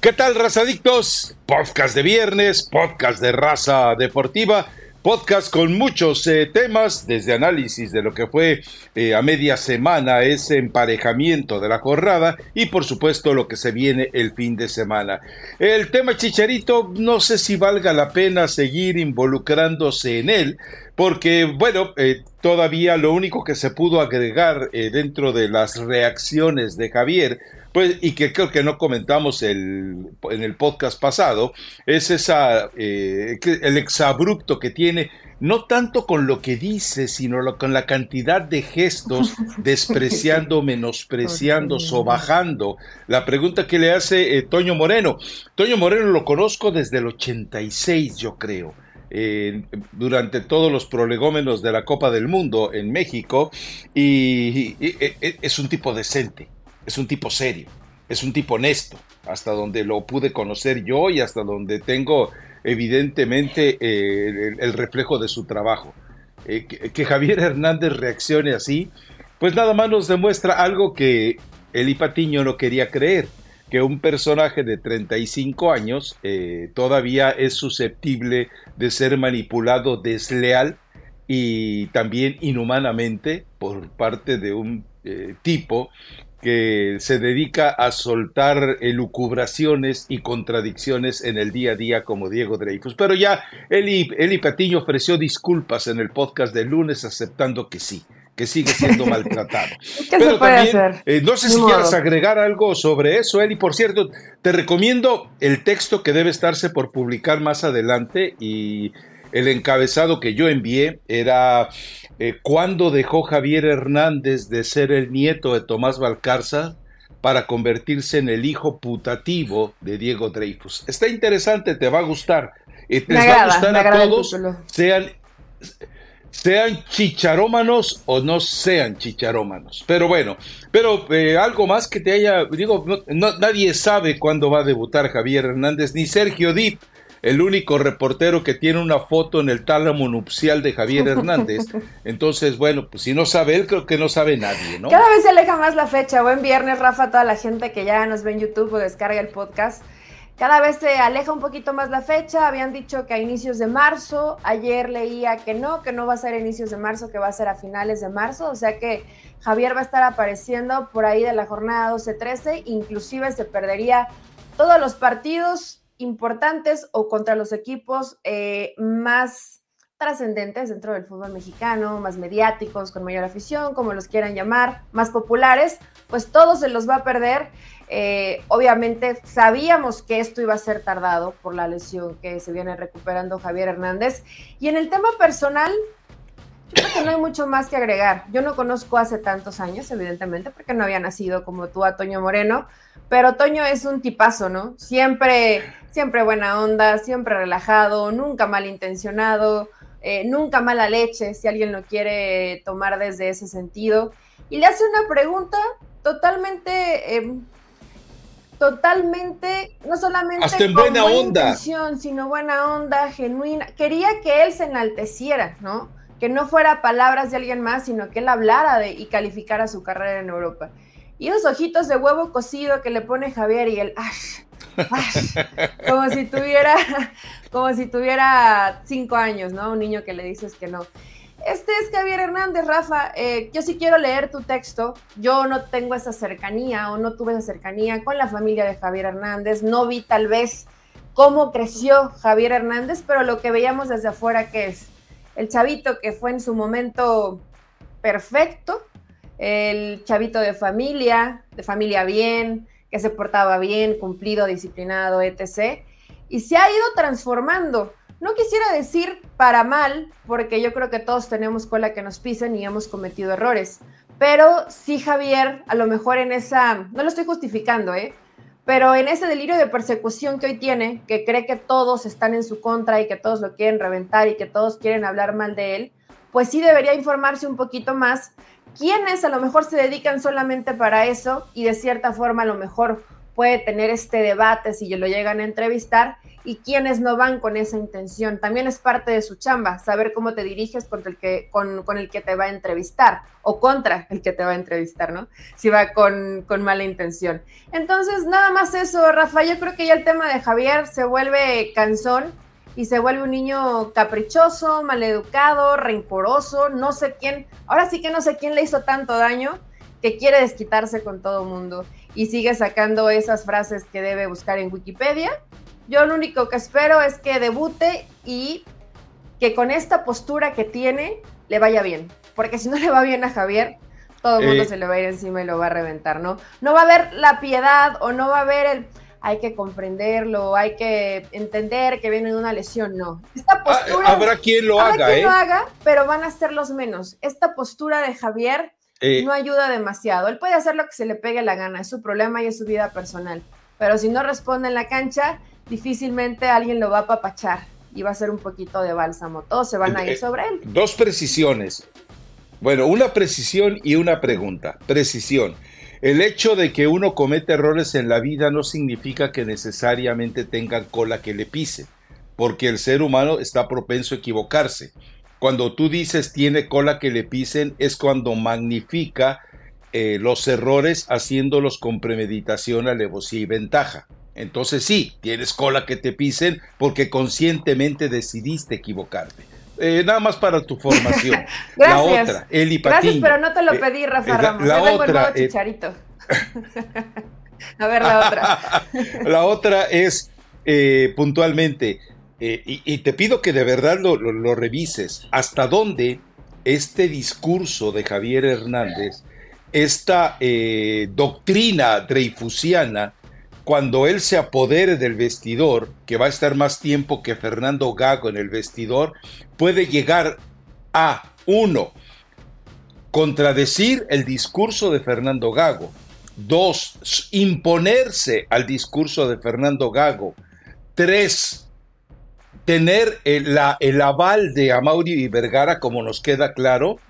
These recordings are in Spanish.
¿Qué tal, razadictos? Podcast de viernes, podcast de raza deportiva, podcast con muchos eh, temas, desde análisis de lo que fue eh, a media semana ese emparejamiento de la jornada y por supuesto lo que se viene el fin de semana. El tema Chicharito, no sé si valga la pena seguir involucrándose en él, porque bueno, eh, todavía lo único que se pudo agregar dentro de las reacciones de Javier pues, y que creo que no comentamos el, en el podcast pasado, es esa, eh, el exabrupto que tiene, no tanto con lo que dice, sino con la cantidad de gestos despreciando, menospreciando, sobajando. La pregunta que le hace eh, Toño Moreno. Toño Moreno lo conozco desde el 86, yo creo. Durante todos los prolegómenos de la Copa del Mundo en México y es un tipo decente, es un tipo serio, es un tipo honesto, hasta donde lo pude conocer yo y hasta donde tengo evidentemente eh, el, reflejo de su trabajo. Eh, que, Javier Hernández reaccione así, pues nada más nos demuestra algo que Eli Patiño no quería creer, que un personaje de 35 años eh, todavía es susceptible de ser manipulado desleal y también inhumanamente por parte de un tipo que se dedica a soltar elucubraciones y contradicciones en el día a día como Diego Dreyfus. Pero ya Eli, Eli Patiño ofreció disculpas en el podcast de lunes aceptando que sí, que sigue siendo maltratado. ¿Qué se puede hacer? Eh, no sé si quieres agregar algo sobre eso, Eli. Por cierto, te recomiendo el texto que debe estarse por publicar más adelante y el encabezado que yo envié era eh, cuándo dejó Javier Hernández de ser el nieto de Tomás Valcarza para convertirse en el hijo putativo de Diego Dreyfus. Está interesante, te va a gustar. Eh, les va a gustar a todos, sean, sean chicharómanos o no sean chicharómanos. Pero bueno, pero eh, algo más que te haya, digo, nadie sabe cuándo va a debutar Javier Hernández, ni Sergio Dip el único reportero que tiene una foto en el tálamo nupcial de Javier Hernández. Entonces, bueno, pues si no sabe él, creo que no sabe nadie, ¿no? Cada vez se aleja más la fecha. Buen viernes, Rafa, toda la gente que ya nos ve en YouTube o descarga el podcast. Cada vez se aleja un poquito más la fecha. Habían dicho que a inicios de marzo. Ayer leía que no, que no va a ser a inicios de marzo, que va a ser a finales de marzo. O sea que Javier va a estar apareciendo por ahí de la jornada 12-13. Inclusive se perdería todos los partidos importantes o contra los equipos eh, más trascendentes dentro del fútbol mexicano, más mediáticos, con mayor afición, como los quieran llamar, más populares, pues todo se los va a perder. Eh, obviamente sabíamos que esto iba a ser tardado por la lesión que se viene recuperando Javier Hernández. Y en el tema personal, yo creo que no hay mucho más que agregar. Yo no conozco hace tantos años, evidentemente, porque no había nacido como tú a Toño Moreno, pero Toño es un tipazo, ¿no? Siempre, siempre buena onda, siempre relajado, nunca malintencionado, eh, nunca mala leche, si alguien lo quiere tomar desde ese sentido. Y le hace una pregunta totalmente, em, totalmente, no solamente Hasta en buena, onda, sino buena onda, genuina. Quería que él se enalteciera, ¿no? Que no fuera palabras de alguien más, sino que él hablara de, y calificara su carrera en Europa. Y esos ojitos de huevo cocido que le pone Javier y el ash, como si tuviera, como si tuviera cinco años, ¿no? Un niño que le dices que no. Este es Javier Hernández, Rafa. Eh, yo sí quiero leer tu texto. Yo no tengo esa cercanía o no tuve esa cercanía con la familia de Javier Hernández. No vi tal vez cómo creció Javier Hernández, pero lo que veíamos desde afuera que es el chavito que fue en su momento perfecto, el chavito de familia, de familia bien, que se portaba bien, cumplido, disciplinado, etc. Y se ha ido transformando. No quisiera decir para mal, porque yo creo que todos tenemos cola que nos pisen y hemos cometido errores. Pero sí, Javier, a lo mejor en esa, no lo estoy justificando, ¿eh? Pero en ese delirio de persecución que hoy tiene, que cree que todos están en su contra y que todos lo quieren reventar y que todos quieren hablar mal de él, pues sí debería informarse un poquito más quienes a lo mejor se dedican solamente para eso y de cierta forma a lo mejor puede tener este debate si lo llegan a entrevistar y quiénes no van con esa intención. También es parte de su chamba, saber cómo te diriges contra el que, con, el que te va a entrevistar o contra el que te va a entrevistar, ¿no? Si va con, con mala intención. Entonces, nada más eso, Rafa, yo creo que ya el tema de Javier se vuelve cansón y se vuelve un niño caprichoso, maleducado, rencoroso, no sé quién, ahora sí que no sé quién le hizo tanto daño que quiere desquitarse con todo mundo y sigue sacando esas frases que debe buscar en Wikipedia. Yo lo único que espero es que debute y que con esta postura que tiene le vaya bien, porque si no le va bien a Javier, todo el mundo eh. se le va a ir encima y lo va a reventar, ¿no? No va a haber la piedad o no va a haber el hay que comprenderlo, hay que entender que viene de una lesión, no. Esta ah, postura. habrá quien lo haga, quien ¿eh? lo haga, pero van a ser los menos. Esta postura de Javier eh, no ayuda demasiado. Él puede hacer lo que se le pegue la gana, es su problema y es su vida personal. Pero si no responde en la cancha, difícilmente alguien lo va a apapachar y va a ser un poquito de bálsamo. Todos se van a ir eh, sobre él. Dos precisiones. Bueno, una precisión y una pregunta. Precisión. El hecho de que uno comete errores en la vida no significa que necesariamente tenga cola que le pise, porque el ser humano está propenso a equivocarse. Cuando tú dices tiene cola que le pisen es cuando magnifica eh, los errores haciéndolos con premeditación, alevosía y ventaja. Entonces sí, tienes cola que te pisen porque conscientemente decidiste equivocarte. Eh, nada más para tu formación. la otra, Eli Gracias, pero no te lo eh, pedí, Rafa eh, Ramos. La, otra, chicharito. A ver, la otra. la otra es puntualmente, y, te pido que de verdad lo, lo revises, hasta dónde este discurso de Javier Hernández, esta doctrina dreyfusiana, cuando él se apodere del vestidor, que va a estar más tiempo que Fernando Gago en el vestidor, puede llegar a, uno, contradecir el discurso de Fernando Gago. Dos, imponerse al discurso de Fernando Gago. Tres, tener el, el aval de Amaury y Vergara, como nos queda claro,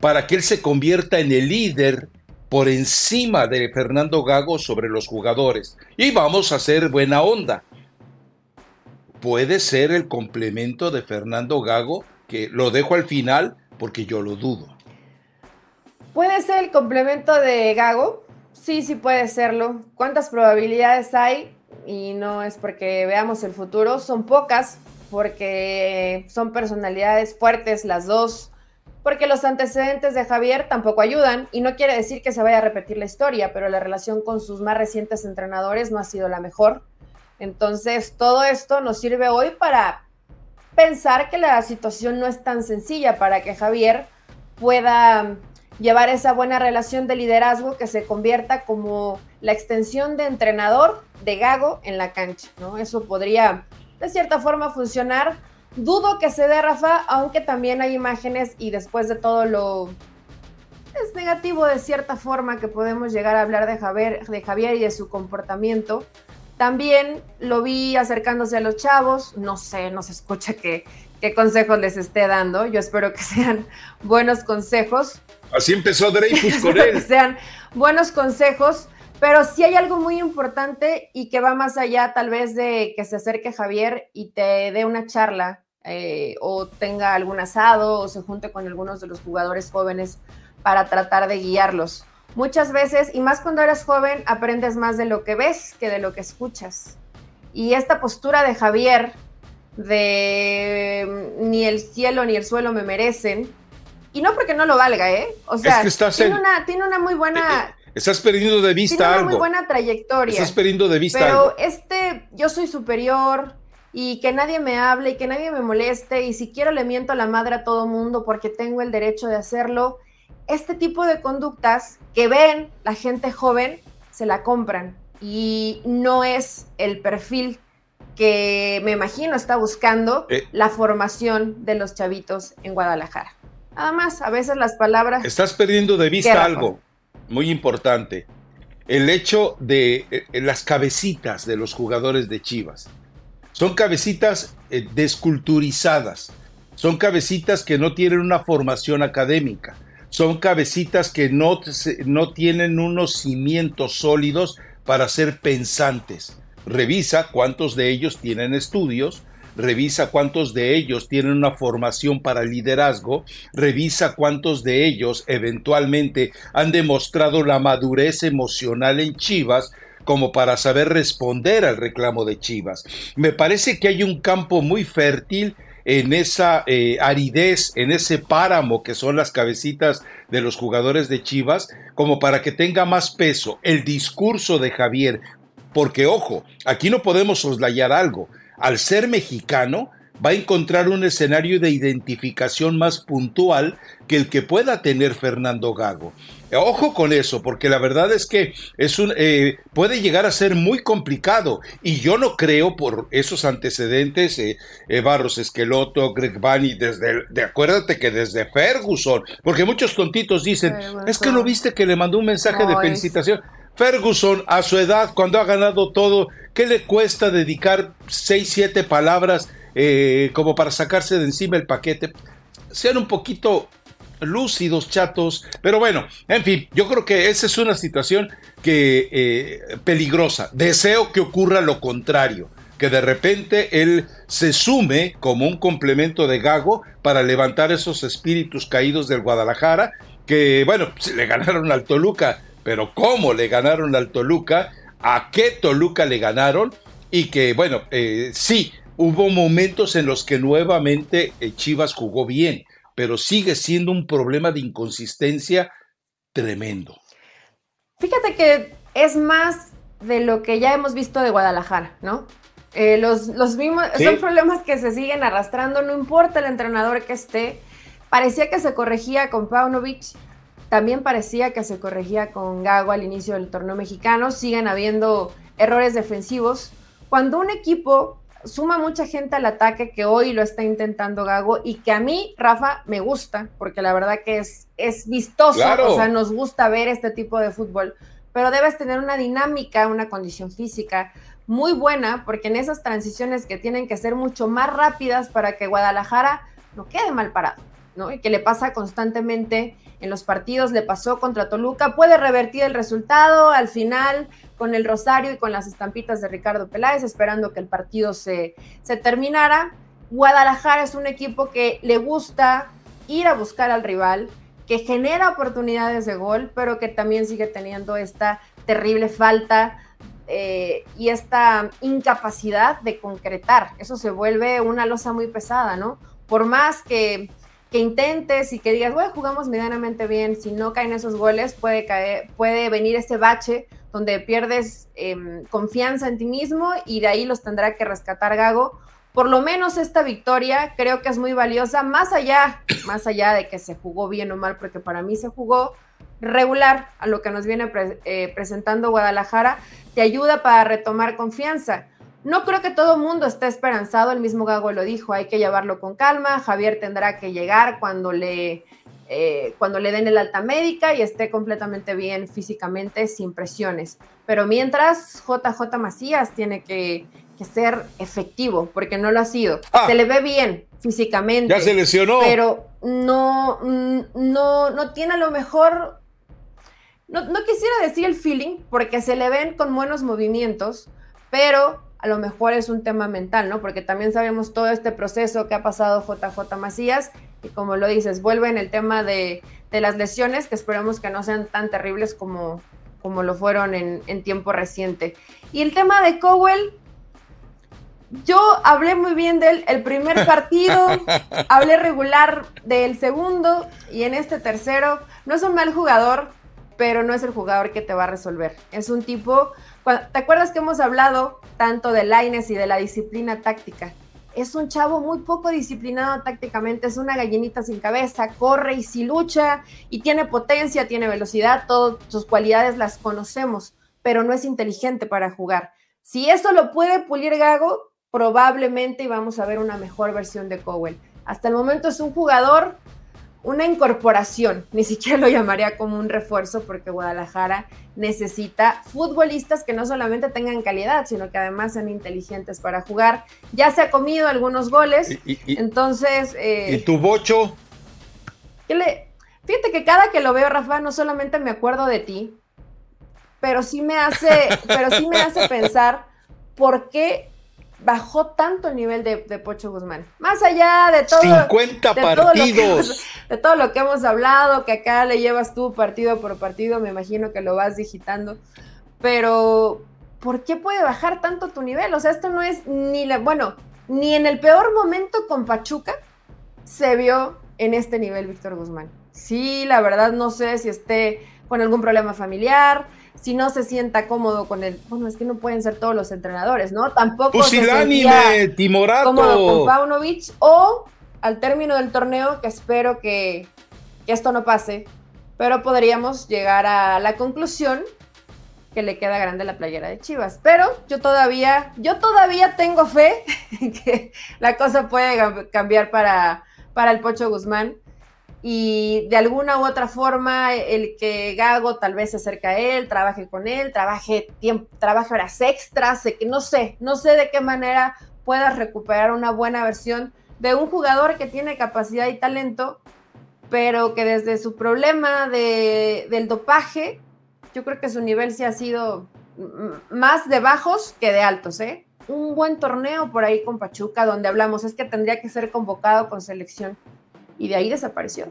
para que él se convierta en el líder por encima de Fernando Gago sobre los jugadores. Y vamos a hacer buena onda. Puede ser el complemento de Fernando Gago, que lo dejo al final porque yo lo dudo. ¿Puede ser el complemento de Gago? Sí, sí puede serlo. ¿Cuántas probabilidades hay? Y no es porque veamos el futuro, son pocas, porque son personalidades fuertes las dos porque los antecedentes de Javier tampoco ayudan y no quiere decir que se vaya a repetir la historia, pero la relación con sus más recientes entrenadores no ha sido la mejor. Entonces, todo esto nos sirve hoy para pensar que la situación no es tan sencilla para que Javier pueda llevar esa buena relación de liderazgo que se convierta como la extensión de entrenador de Gago en la cancha, ¿no? Eso podría de cierta forma funcionar Dudo que se dé, Rafa, aunque también hay imágenes y después de todo lo es negativo de cierta forma que podemos llegar a hablar de Javier, de Javier y de su comportamiento. También lo vi acercándose a los chavos, no sé, no se escucha qué, qué consejos les esté dando. Yo espero que sean buenos consejos. Así empezó Dreyfus con él. Que sean buenos consejos, pero sí hay algo muy importante y que va más allá tal vez de que se acerque Javier y te dé una charla eh, o tenga algún asado o se junte con algunos de los jugadores jóvenes para tratar de guiarlos. Muchas veces, y más cuando eres joven, aprendes más de lo que ves que de lo que escuchas. Y esta postura de Javier, de mm, ni el cielo ni el suelo me merecen, y no porque no lo valga, ¿eh? O sea, tiene, una, tiene, una, muy buena... Eh, eh, estás perdiendo de vista tiene una muy buena trayectoria. Estás perdiendo de vista Pero este, yo soy superior, y que nadie me hable y que nadie me moleste y si quiero le miento a la madre a todo mundo porque tengo el derecho de hacerlo. Este tipo de conductas que ven la gente joven se la compran y no es el perfil que me imagino está buscando eh. la formación de los chavitos en Guadalajara. Nada más, a veces las palabras... Estás perdiendo de vista algo muy importante. El hecho de eh, las cabecitas de los jugadores de Chivas. Son cabecitas eh, desculturizadas, son cabecitas que no tienen una formación académica, son cabecitas que no, no tienen unos cimientos sólidos para ser pensantes. revisa cuántos de ellos tienen estudios, revisa cuántos de ellos tienen una formación para liderazgo, revisa cuántos de ellos eventualmente han demostrado la madurez emocional en Chivas como para saber responder al reclamo de Chivas. Me parece que hay un campo muy fértil en esa eh, aridez, en ese páramo que son las cabecitas de los jugadores de Chivas, como para que tenga más peso el discurso de Javier. Porque, ojo, aquí no podemos soslayar algo al ser mexicano, va a encontrar un escenario de identificación más puntual que el que pueda tener Fernando Gago. Ojo con eso, porque la verdad es que es un, eh, puede llegar a ser muy complicado y yo no creo por esos antecedentes, eh, eh, Barros Esqueloto, Greg Bunny, desde, de, acuérdate que desde Ferguson, porque muchos tontitos dicen, es que no viste que le mandó un mensaje de felicitación. Ferguson, a su edad, cuando ha ganado todo, ¿qué le cuesta dedicar seis, siete palabras eh, como para sacarse de encima el paquete? Sean un poquito lúcidos, chatos, pero bueno, en fin, yo creo que esa es una situación que eh, peligrosa. Deseo que ocurra lo contrario, que de repente él se sume como un complemento de Gago para levantar esos espíritus caídos del Guadalajara, que bueno, le ganaron al Toluca pero cómo le ganaron al Toluca, a qué Toluca le ganaron y que, bueno, eh, sí, hubo momentos en los que nuevamente eh, Chivas jugó bien, pero sigue siendo un problema de inconsistencia tremendo. Fíjate que es más de lo que ya hemos visto de Guadalajara, ¿no? Eh, los, los mismos, son problemas que se siguen arrastrando, no importa el entrenador que esté. Parecía que se corregía con Paunovic, también parecía que se corregía con Gago al inicio del torneo mexicano. Siguen habiendo errores defensivos. Cuando un equipo suma mucha gente al ataque, que hoy lo está intentando Gago, y que a mí, Rafa, me gusta, porque la verdad que es, es vistoso, o sea, nos gusta ver este tipo de fútbol, pero debes tener una dinámica, una condición física muy buena, porque en esas transiciones que tienen que ser mucho más rápidas para que Guadalajara no quede mal parado. Y que le pasa constantemente en los partidos, le pasó contra Toluca, puede revertir el resultado al final con el Rosario y con las estampitas de Ricardo Peláez, esperando que el partido se, se terminara. Guadalajara es un equipo que le gusta ir a buscar al rival, que genera oportunidades de gol, pero que también sigue teniendo esta terrible falta eh, y esta incapacidad de concretar. Eso se vuelve una losa muy pesada, ¿no? Por más que que intentes y que digas, bueno, jugamos medianamente bien, si no caen esos goles, puede, caer, puede venir ese bache donde pierdes em, confianza en ti mismo y de ahí los tendrá que rescatar Gago. Por lo menos esta victoria creo que es muy valiosa, más allá, más allá de que se jugó bien o mal, porque para mí se jugó regular a lo que nos viene eh, presentando Guadalajara, te ayuda para retomar confianza no creo que todo el mundo esté esperanzado, el mismo Gago lo dijo, hay que llevarlo con calma, Javier tendrá que llegar cuando le, eh, cuando le den el alta médica y esté completamente bien físicamente, sin presiones. Pero mientras, JJ Macías tiene que, ser efectivo, porque no lo ha sido. Ah. se le ve bien físicamente. Ya se lesionó. Pero no, no, no tiene a lo mejor, no, no quisiera decir el feeling, porque se le ven con buenos movimientos, pero a lo mejor es un tema mental, ¿no? Porque también sabemos todo este proceso que ha pasado JJ Macías y como lo dices, vuelve en el tema de, las lesiones, que esperemos que no sean tan terribles como, como lo fueron en, tiempo reciente. Y el tema de Cowell, yo hablé muy bien del el primer partido, hablé regular del segundo y en este tercero, no es un mal jugador, pero no es el jugador que te va a resolver. Es un tipo ¿Te acuerdas que hemos hablado tanto de Laines y de la disciplina táctica? Es un chavo muy poco disciplinado tácticamente, es una gallinita sin cabeza, corre y si lucha y tiene potencia, tiene velocidad, todas sus cualidades las conocemos, pero no es inteligente para jugar. Si eso lo puede pulir Gago, probablemente vamos a ver una mejor versión de Cowell. Hasta el momento es un jugador una incorporación, ni siquiera lo llamaría como un refuerzo porque Guadalajara necesita futbolistas que no solamente tengan calidad, sino que además sean inteligentes para jugar. Ya se ha comido algunos goles, entonces... Eh, ¿Y tu bocho? fíjate que cada que lo veo, Rafa, no solamente me acuerdo de ti, pero sí me hace, pero sí me hace pensar por qué bajó tanto el nivel de, Pocho Guzmán. Más allá de todo. 50 partidos. de todo lo que hemos hablado, que acá le llevas tú partido por partido, me imagino que lo vas digitando. Pero, ¿por qué puede bajar tanto tu nivel? O sea, esto no es ni la. Bueno, ni en el peor momento con Pachuca se vio en este nivel Víctor Guzmán. Sí, la verdad no sé si esté con algún problema familiar, si no se sienta cómodo con el, bueno, es que no pueden ser todos los entrenadores, ¿no? Tampoco Pusilánime, Timorato. cómodo con Paunovic o al término del torneo, que espero que, que esto no pase, pero podríamos llegar a la conclusión que le queda grande la playera de Chivas. Pero yo todavía, yo todavía tengo fe que la cosa puede cambiar para, para el Pocho Guzmán y de alguna u otra forma el que Gago tal vez se acerque a él, trabaje con él, trabaje tiempo, trabaje horas extras, no sé, no sé de qué manera puedas recuperar una buena versión de un jugador que tiene capacidad y talento, pero que desde su problema de, del dopaje, yo creo que su nivel sí ha sido más de bajos que de altos, ¿eh? Un buen torneo por ahí con Pachuca, donde hablamos, es que tendría que ser convocado con selección y de ahí desapareció.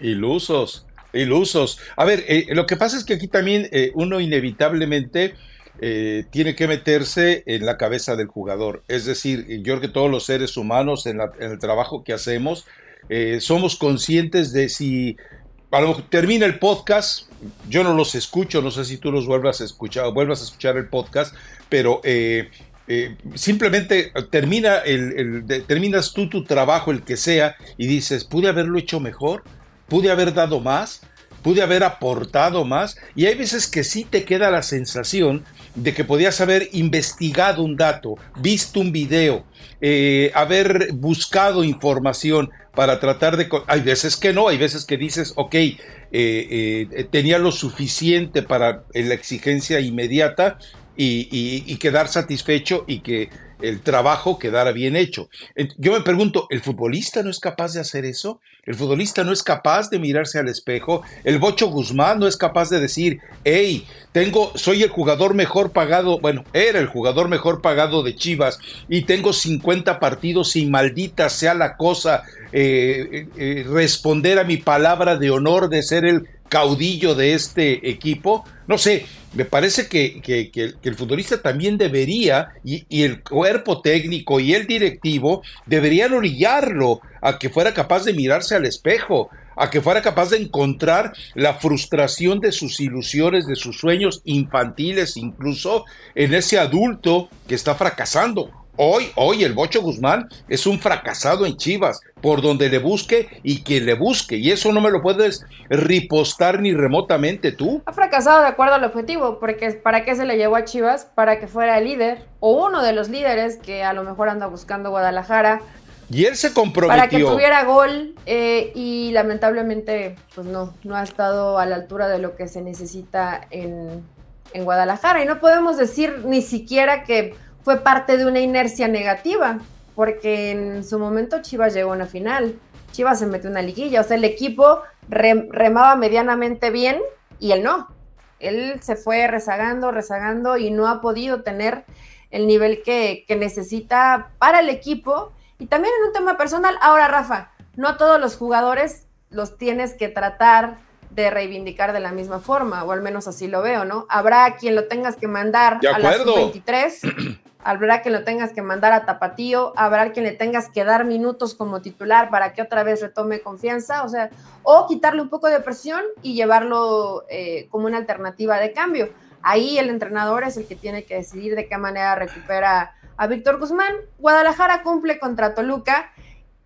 Ilusos, ilusos. A ver, eh, lo que pasa es que aquí también eh, uno inevitablemente eh, tiene que meterse en la cabeza del jugador. Es decir, yo creo que todos los seres humanos en, el trabajo que hacemos somos conscientes de si a lo termina el podcast, yo no los escucho, no sé si tú los vuelvas a escuchar, vuelvas a escuchar el podcast, pero eh, simplemente termina el, terminas tú tu trabajo, el que sea, y dices, pude haberlo hecho mejor, pude haber dado más, pude haber aportado más, y hay veces que sí te queda la sensación de que podías haber investigado un dato, visto un video, eh, haber buscado información para tratar de... Hay veces que no, hay veces que dices, ok, eh, tenía lo suficiente para la exigencia inmediata, y, quedar satisfecho y que el trabajo quedara bien hecho. Yo me pregunto, ¿el futbolista no es capaz de hacer eso? ¿El futbolista no es capaz de mirarse al espejo? ¿El Bocho Guzmán no es capaz de decir, hey, tengo, soy el jugador mejor pagado, bueno, era el jugador mejor pagado de Chivas y tengo 50 partidos y maldita sea la cosa, eh, eh, eh, responder a mi palabra de honor de ser el caudillo de este equipo? No sé, me parece que, el futbolista también debería, y, el cuerpo técnico y el directivo deberían orillarlo a que fuera capaz de mirarse al espejo, a que fuera capaz de encontrar la frustración de sus ilusiones, de sus sueños infantiles, incluso en ese adulto que está fracasando. Hoy, hoy el Bocho Guzmán es un fracasado en Chivas, por donde le busque y quien le busque. Y eso no me lo puedes ripostar ni remotamente tú. Ha fracasado de acuerdo al objetivo, porque ¿para qué se le llevó a Chivas? Para que fuera el líder o uno de los líderes que a lo mejor anda buscando Guadalajara. Y él se comprometió. Para que tuviera gol eh, y lamentablemente pues no, no ha estado a la altura de lo que se necesita en, en Guadalajara. Y no podemos decir ni siquiera que fue parte de una inercia negativa, porque en su momento Chivas llegó a una final, Chivas se metió en una liguilla, o sea, el equipo remaba medianamente bien y él no. Él se fue rezagando, rezagando y no ha podido tener el nivel que, que necesita para el equipo y también en un tema personal. Ahora, Rafa, no todos los jugadores los tienes que tratar de reivindicar de la misma forma, o al menos así lo veo, ¿no? Habrá quien lo tengas que mandar a las 23 habrá quien lo tengas que mandar a Tapatío, habrá quien le tengas que dar minutos como titular para que otra vez retome confianza, o sea, o quitarle un poco de presión y llevarlo eh, como una alternativa de cambio. Ahí el entrenador es el que tiene que decidir de qué manera recupera a Víctor Guzmán. Guadalajara cumple contra Toluca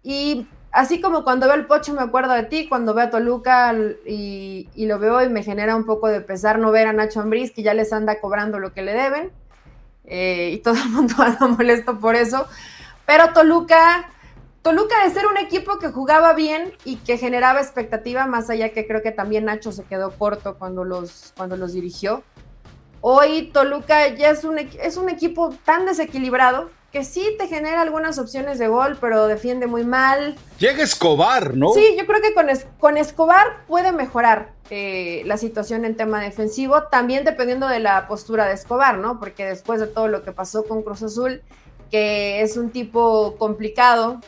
y así como cuando veo el Pocho me acuerdo de ti, cuando veo a Toluca y, y lo veo y me genera un poco de pesar no ver a Nacho Ambriz que ya les anda cobrando lo que le deben eh, y todo el mundo anda molesto por eso. Pero Toluca, Toluca de ser un equipo que jugaba bien y que generaba expectativa, más allá que creo que también Nacho se quedó corto cuando los, cuando los dirigió. Hoy Toluca ya es un, es un equipo tan desequilibrado que sí te genera algunas opciones de gol, pero defiende muy mal. Llega Escobar, ¿no? Sí, yo creo que con, con Escobar puede mejorar eh, la situación en tema defensivo, también dependiendo de la postura de Escobar, ¿no? Porque después de todo lo que pasó con Cruz Azul, que es un tipo complicado,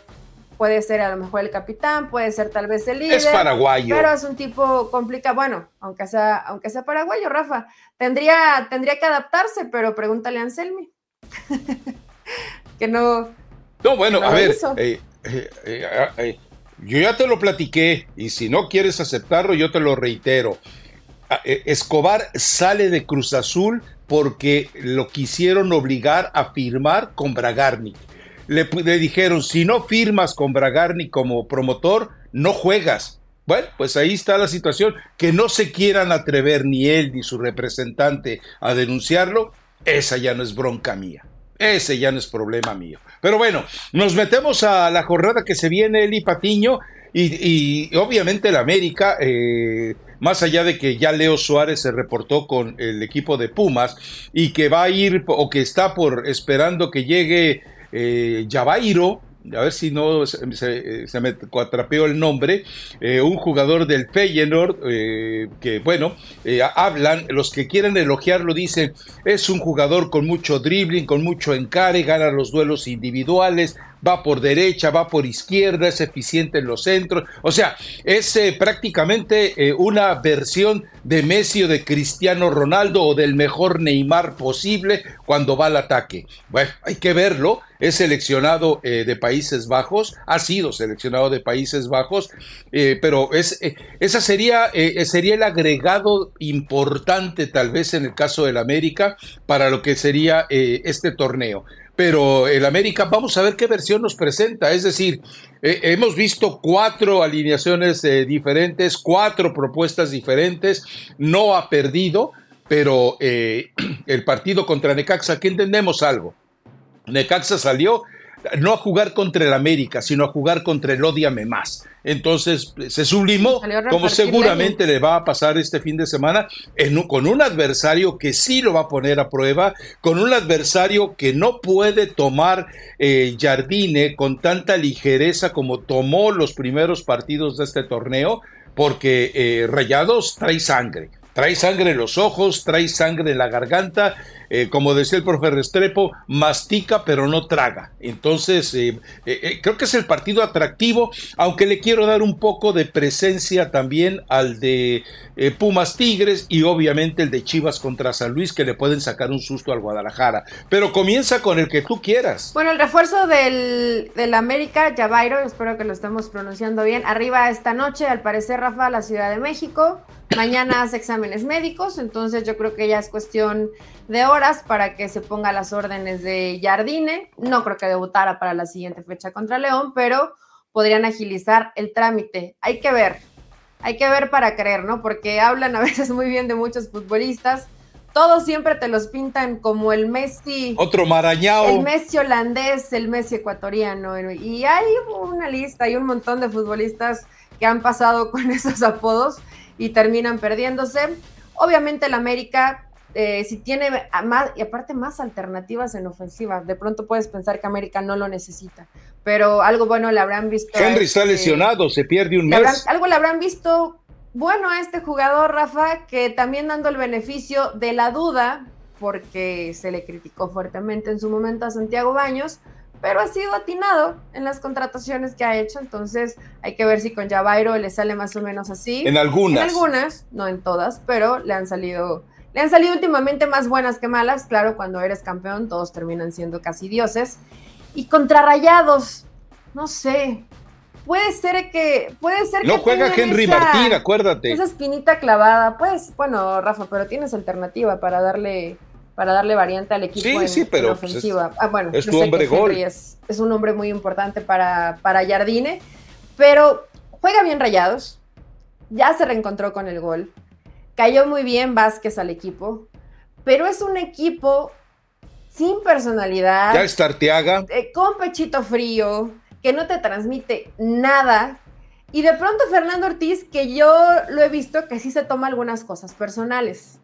puede ser a lo mejor el capitán, puede ser tal vez el líder. Es paraguayo. Pero es un tipo complicado. Bueno, aunque sea, aunque sea paraguayo, Rafa, tendría, tendría que adaptarse, pero pregúntale a Anselmi. que no. No, bueno, a ver. Eh, eh, eh, yo ya te lo platiqué y si no quieres aceptarlo, yo te lo reitero. Ah, Escobar sale de Cruz Azul porque lo quisieron obligar a firmar con Bragarni. Le, le, dijeron, si no firmas con Bragarni como promotor, no juegas. Bueno, pues ahí está la situación. Que no se quieran atrever ni él ni su representante a denunciarlo, esa ya no es bronca mía. Ese ya no es problema mío. Pero bueno, nos metemos a la jornada que se viene, Eli Patiño, y, obviamente el América, eh, más allá de que ya Leo Suárez se reportó con el equipo de Pumas y que va a ir o que está por esperando que llegue eh, a ver si no se, me atrapeó el nombre, eh, un jugador del Feyenoord, eh, que bueno, eh, hablan, los que quieren elogiarlo dicen, es un jugador con mucho dribbling, con mucho encare, gana los duelos individuales, va por derecha, va por izquierda, es eficiente en los centros, o sea, es prácticamente una versión de Messi o de Cristiano Ronaldo o del mejor Neymar posible cuando va al ataque. Bueno, hay que verlo, es seleccionado de Países Bajos, ha sido seleccionado de Países Bajos, eh, pero es, eh, esa sería, eh, sería el agregado importante tal vez en el caso del América para lo que sería este torneo. Pero el América, vamos a ver qué versión nos presenta. Es decir, hemos visto cuatro alineaciones diferentes, cuatro propuestas diferentes, no ha perdido, pero el partido contra Necaxa, ¿qué entendemos algo? Necaxa salió no a jugar contra el América, sino a jugar contra el Odiame más. Entonces se sublimó, como seguramente le va a pasar este fin de semana, con un adversario que sí lo va a poner a prueba, con un adversario que no puede tomar eh, Jardine con tanta ligereza como tomó los primeros partidos de este torneo, porque eh, Rayados trae sangre trae sangre en los ojos, trae sangre en la garganta, eh, como decía el profe Restrepo, mastica pero no traga. Entonces, eh, eh, creo que es el partido atractivo, aunque le quiero dar un poco de presencia también al de Pumas Tigres y obviamente el de Chivas contra San Luis, que le pueden sacar un susto al Guadalajara. Pero comienza con el que tú quieras. Bueno, el refuerzo del, del América, Javairo, espero que lo estemos pronunciando bien, arriba esta noche, al parecer, Rafa, la Ciudad de México. Mañana hace exámenes médicos, entonces yo creo que ya es cuestión de horas para que se ponga las órdenes de Jardine. No creo que debutara para la siguiente fecha contra León, pero podrían agilizar el trámite. Hay que ver, hay que ver para creer, ¿no? Porque hablan a veces muy bien de muchos futbolistas. Todos siempre te los pintan como el Messi. Otro marañao. El Messi holandés, el Messi ecuatoriano. Y hay una lista, hay un montón de futbolistas que han pasado con esos apodos y terminan perdiéndose. Obviamente el América, eh, si tiene más, y aparte más alternativas en ofensiva, de pronto puedes pensar que América no lo necesita, pero algo bueno le habrán visto. Henry está este lesionado, se pierde un mes. algo le habrán visto bueno a este jugador, Rafa, que también dando el beneficio de la duda, porque se le criticó fuertemente en su momento a Santiago Baños, pero ha sido atinado en las contrataciones que ha hecho, entonces hay que ver si con Javairo le sale más o menos así. En algunas. En algunas, no en todas, pero le han salido, le han salido últimamente más buenas que malas. Claro, cuando eres campeón todos terminan siendo casi dioses. Y contra Rayados, no sé. Puede ser que. Puede ser no juega Henry Martín, acuérdate. Esa espinita clavada. Pues, bueno, Rafa, pero tienes alternativa para darle para darle variante al equipo en, sí, pero pues, ofensiva. ah, bueno, es tu hombre gol. Es, un hombre muy importante para, para Jardine, pero juega bien rayados, ya se reencontró con el gol, cayó muy bien Vázquez al equipo, pero es un equipo sin personalidad. Ya está Arteaga. Eh, con pechito frío, que no te transmite nada. Y de pronto Fernando Ortiz, que yo lo he visto que sí se toma algunas cosas personales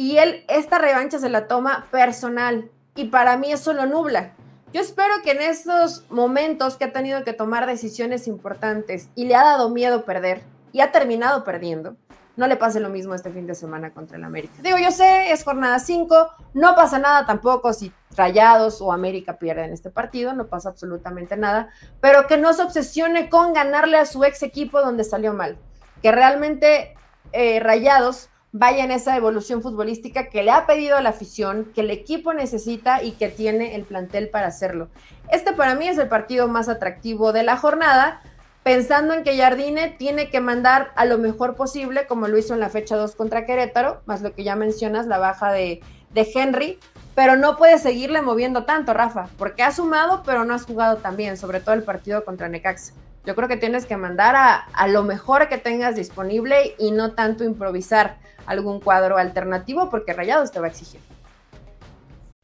y él esta revancha se la toma personal y para mí eso lo nubla. Yo espero que en estos momentos que ha tenido que tomar decisiones importantes y le ha dado miedo perder y ha terminado perdiendo, no le pase lo mismo este fin de semana contra el América. Digo, yo sé, es jornada 5, no pasa nada tampoco si Rayados o América pierden este partido, no pasa absolutamente nada, pero que no se obsesione con ganarle a su ex equipo donde salió mal, que realmente eh, Rayados vaya en esa evolución futbolística que le ha pedido a la afición, que el equipo necesita y que tiene el plantel para hacerlo. Este para mí es el partido más atractivo de la jornada pensando en que Jardine tiene que mandar a lo mejor posible, como lo hizo en la fecha 2 contra Querétaro, más lo que ya mencionas, la baja de, Henry, pero no puede seguirle moviendo tanto, Rafa, porque has sumado, pero no has jugado tan bien, sobre todo el partido contra Necaxa. Yo creo que tienes que mandar a lo mejor que tengas disponible y no tanto improvisar algún cuadro alternativo, porque Rayados te va a exigir.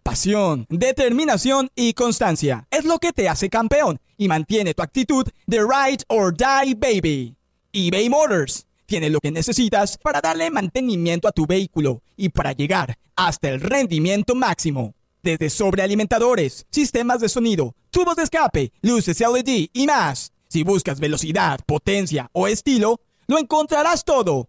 Pasión, determinación y constancia es lo que te hace campeón y mantiene tu actitud de ride or die baby. eBay Motors tiene lo que necesitas para darle mantenimiento a tu vehículo y para llegar hasta el rendimiento máximo. Desde sobrealimentadores, sistemas de sonido, tubos de escape, luces LED y más. Si buscas velocidad, potencia o estilo, lo encontrarás todo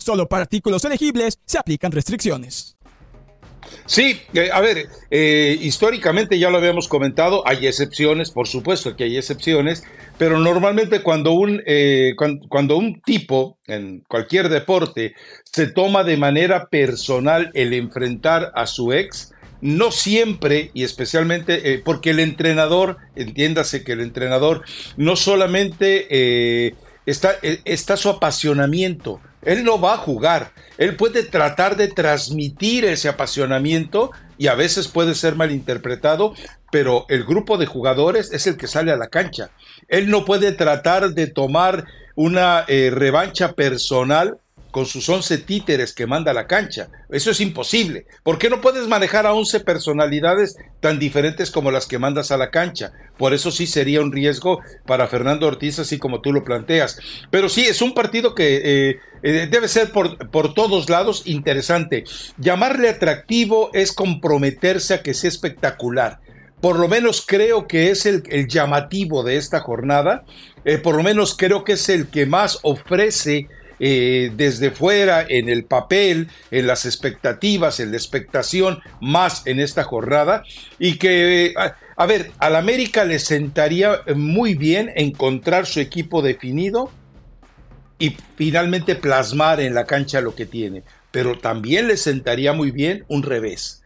Solo para artículos elegibles se aplican restricciones. Sí, eh, a ver, eh, históricamente ya lo habíamos comentado, hay excepciones, por supuesto que hay excepciones, pero normalmente cuando un, eh, cuando, un tipo en cualquier deporte se toma de manera personal el enfrentar a su ex, no siempre y especialmente porque el entrenador, entiéndase que el entrenador no solamente está, está su apasionamiento, él no va a jugar. Él puede tratar de transmitir ese apasionamiento y a veces puede ser malinterpretado, pero el grupo de jugadores es el que sale a la cancha. Él no puede tratar de tomar una eh, revancha personal con sus 11 títeres que manda a la cancha. Eso es imposible. ¿Por qué no puedes manejar a 11 personalidades tan diferentes como las que mandas a la cancha? Por eso sí sería un riesgo para Fernando Ortiz, así como tú lo planteas. Pero sí, es un partido que eh, eh, debe ser por, por todos lados interesante. Llamarle atractivo es comprometerse a que sea espectacular. Por lo menos creo que es el, llamativo de esta jornada, eh, por lo menos creo que es el que más ofrece eh, desde fuera, en el papel, en las expectativas, en la expectación, más en esta jornada, y que, a, a ver, al América le sentaría muy bien encontrar su equipo definido y finalmente plasmar en la cancha lo que tiene, pero también le sentaría muy bien un revés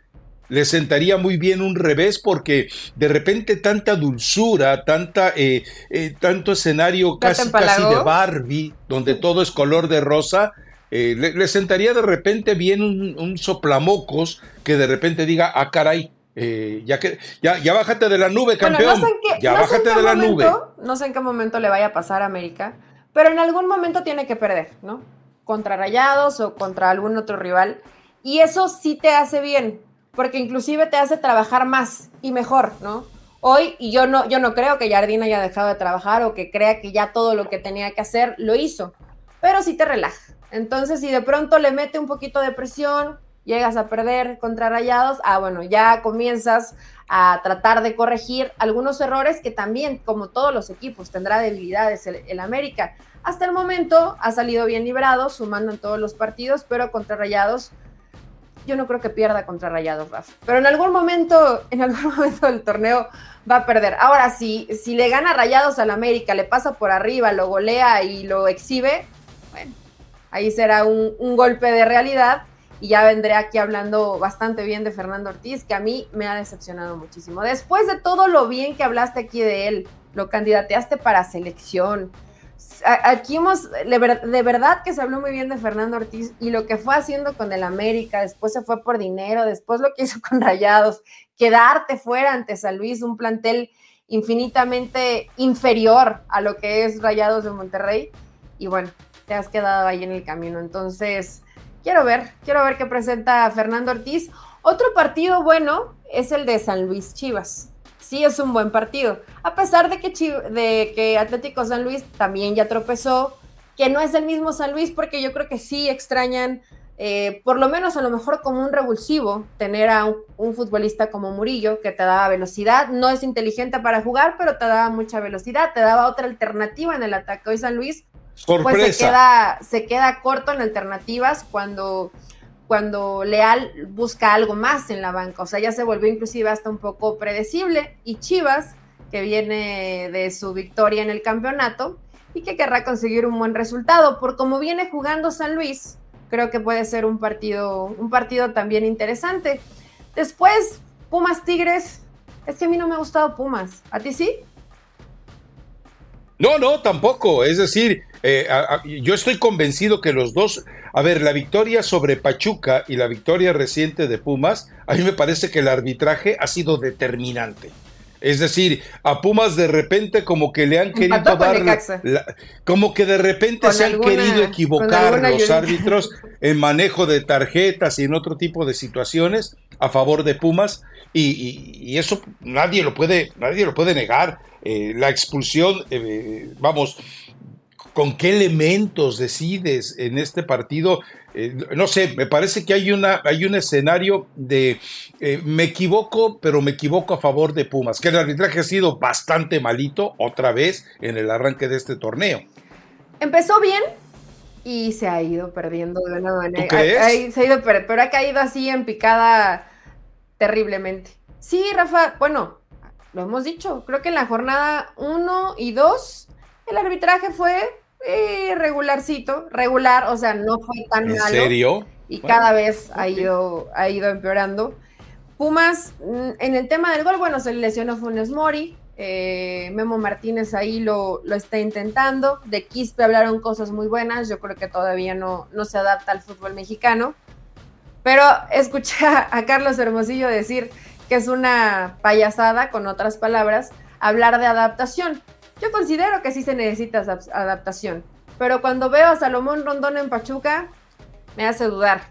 le sentaría muy bien un revés porque de repente tanta dulzura, tanta, eh, eh, tanto escenario casi, casi, de Barbie, donde todo es color de rosa, eh, le, sentaría de repente bien un, soplamocos que de repente diga, ah, caray. ya, que, ya, ya bájate de la nube, campeón. ya bájate de la nube. No sé en qué momento le vaya a pasar a América, pero en algún momento tiene que perder, ¿no? Contra Rayados o contra algún otro rival. Y eso sí te hace bien, porque inclusive te hace trabajar más y mejor, ¿no? Hoy, y yo no, yo no creo que Jardín haya dejado de trabajar o que crea que ya todo lo que tenía que hacer lo hizo, pero sí te relaja. Entonces, si de pronto le mete un poquito de presión, llegas a perder contra Rayados, ah, bueno, ya comienzas a tratar de corregir algunos errores que también, como todos los equipos, tendrá debilidades el, América. Hasta el momento ha salido bien librado, sumando en todos los partidos, pero contra Rayados yo no creo que pierda contra Rayados, Rafa. Pero en algún momento, en algún momento del torneo va a perder. Ahora, si, si le gana Rayados al América, le pasa por arriba, lo golea y lo exhibe, bueno, ahí será un golpe de realidad. Y ya vendré aquí hablando bastante bien de Fernando Ortiz, que a mí me ha decepcionado muchísimo. Después de todo lo bien que hablaste aquí de él, lo candidateaste para selección, aquí hemos, de verdad que se habló muy bien de Fernando Ortiz y lo que fue haciendo con el América, después se fue por dinero, después lo que hizo con Rayados, quedarte fuera ante San Luis, un plantel infinitamente inferior a lo que es Rayados de Monterrey, y bueno, te has quedado ahí en el camino. Entonces, quiero ver, quiero ver qué presenta Fernando Ortiz. Otro partido bueno es el de San Luis Chivas sí es un buen partido. A pesar de que, que Atlético San Luis también ya tropezó, que no es el mismo San Luis, porque yo creo que sí extrañan, eh, por lo menos a lo mejor como un revulsivo, tener a un, futbolista como Murillo, que te daba velocidad, no es inteligente para jugar, pero te daba mucha velocidad, te daba otra alternativa en el ataque. Hoy San Luis pues se queda, se queda corto en alternativas cuando cuando Leal busca algo más en la banca. O sea, ya se volvió inclusive hasta un poco predecible. Y Chivas, que viene de su victoria en el campeonato y que querrá conseguir un buen resultado. Por como viene jugando San Luis, creo que puede ser un partido, un partido también interesante. Después, Pumas Tigres. Es que a mí no me ha gustado Pumas. ¿A ti sí? No, no, tampoco. Es decir, eh, yo estoy convencido que los dos, a ver, la victoria sobre Pachuca y la victoria reciente de Pumas, a mí me parece que el arbitraje ha sido determinante. Es decir, a Pumas de repente como que le han querido dar, como que de repente se han querido equivocar los árbitros en manejo de tarjetas y en otro tipo de situaciones a favor de Pumas y, eso nadie lo puede, nadie lo puede negar. Eh, la expulsión, eh, vamos, con qué elementos decides en este partido. Eh, no sé, me parece que hay, una, hay un escenario de eh, me equivoco, pero me equivoco a favor de Pumas, que el arbitraje ha sido bastante malito otra vez en el arranque de este torneo. Empezó bien y se ha ido perdiendo de una manera. ¿Tú crees? se ha ido, pero ha caído así en picada terriblemente. Sí, Rafa, bueno, lo hemos dicho, creo que en la jornada 1 y 2 el arbitraje fue eh, regularcito, regular, o sea, no fue tan ¿En malo. serio? Y cada vez ha ido, ha ido empeorando. Pumas, mm, en el tema del gol, bueno, se lesionó Funes Mori, eh, Memo Martínez ahí lo, lo, está intentando. De Quispe hablaron cosas muy buenas. Yo creo que todavía no, no se adapta al fútbol mexicano. Pero escuché a, Carlos Hermosillo decir que es una payasada, con otras palabras, hablar de adaptación. Yo considero que sí se necesita adaptación, pero cuando veo a Salomón Rondón en Pachuca, me hace dudar.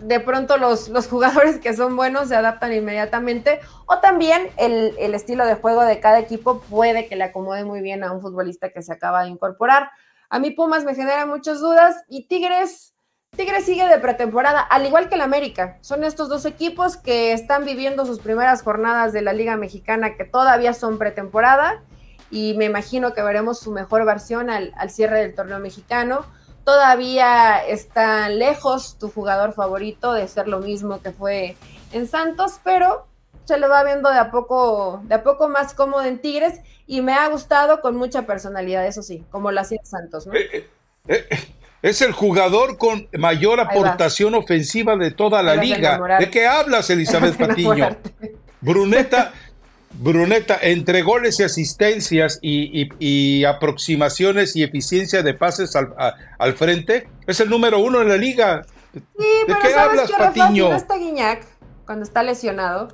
De pronto los, los jugadores que son buenos se adaptan inmediatamente o también el, el estilo de juego de cada equipo puede que le acomode muy bien a un futbolista que se acaba de incorporar. A mí Pumas me genera muchas dudas y Tigres, Tigres sigue de pretemporada, al igual que el América. Son estos dos equipos que están viviendo sus primeras jornadas de la Liga Mexicana que todavía son pretemporada y me imagino que veremos su mejor versión al, cierre del torneo mexicano. Todavía está lejos tu jugador favorito de ser lo mismo que fue en Santos, pero se lo va viendo de a poco, de a poco más cómodo en Tigres y me ha gustado con mucha personalidad, eso sí, como lo hacía Santos, eh, eh, eh, es el jugador con mayor aportación ofensiva de toda la liga. ¿De qué hablas, Elizabeth Patiño? Bruneta, Bruneta, entre goles y asistencias y, aproximaciones y eficiencia de pases al, frente, es el número uno en la liga. Sí, ¿De qué hablas, Patiño? no está Guiñac, cuando está lesionado,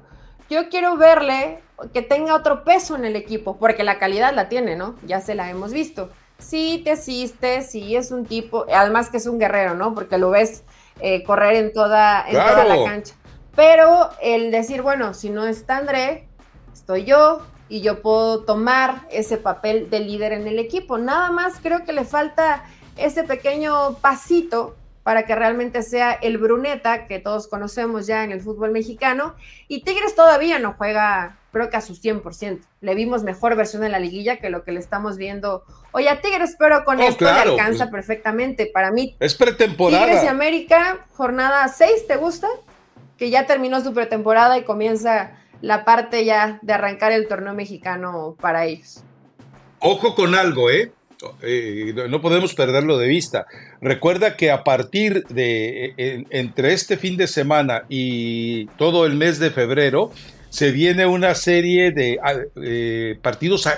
yo quiero verle que tenga otro peso en el equipo, porque la calidad la tiene, ¿no? Ya se la hemos visto. Sí, te asiste, sí, es un tipo, además que es un guerrero, ¿no? Porque lo ves eh, correr en, toda, en toda la cancha. Pero el decir, bueno, si no está André, estoy yo y yo puedo tomar ese papel de líder en el equipo. Nada más creo que le falta ese pequeño pasito para que realmente sea el Bruneta que todos conocemos ya en el fútbol mexicano. Y Tigres todavía no juega, creo que a su 100%. Le vimos mejor versión en la liguilla que lo que le estamos viendo hoy a Tigres, pero con oh, esto le alcanza perfectamente. Para mí, es pretemporada. Tigres y América, jornada 6, ¿te gusta? Que ya terminó su pretemporada y comienza la parte ya de arrancar el torneo mexicano para ellos. Ojo con algo, ¿eh? ¿eh? no podemos perderlo de vista. Recuerda que a partir de entre este fin de semana y todo el mes de febrero, se viene una serie de ah, eh, partidos,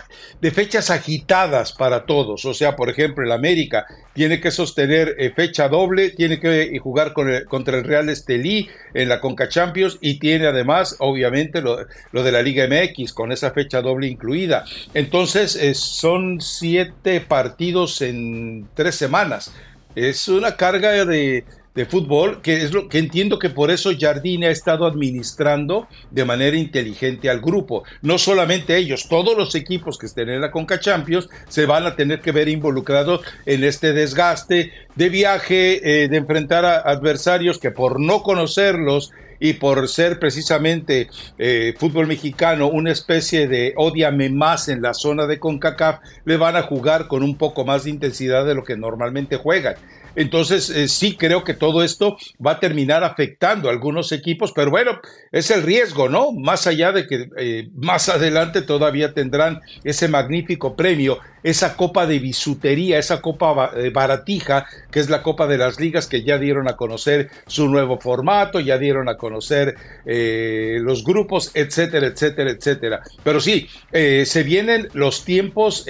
de fechas agitadas para todos. O sea, por ejemplo, el América tiene que sostener eh, fecha doble, tiene que eh, jugar contra el Real Estelí en la Conca Champions y tiene además, obviamente, lo, de la Liga MX con esa fecha doble incluida. Entonces, son siete partidos en tres semanas. Es una carga de, de fútbol, que es lo que entiendo que por eso Jardine ha estado administrando de manera inteligente al grupo. No solamente ellos, todos los equipos que estén en la Conca Champions se van a tener que ver involucrados en este desgaste de viaje, eh, de enfrentar a adversarios que por no conocerlos y por ser precisamente eh, fútbol mexicano una especie de odiame más en la zona de CONCACAF, le van a jugar con un poco más de intensidad de lo que normalmente juegan. Entonces, eh, sí creo que todo esto va a terminar afectando a algunos equipos, pero bueno, es el riesgo, ¿no? Más allá de que eh, más adelante todavía tendrán ese magnífico premio, esa copa de bisutería, esa copa eh, baratija, que es la copa de las ligas que ya dieron a conocer su nuevo formato, ya dieron a conocer los grupos, etcétera, etcétera, etcétera. Pero sí, se vienen los tiempos,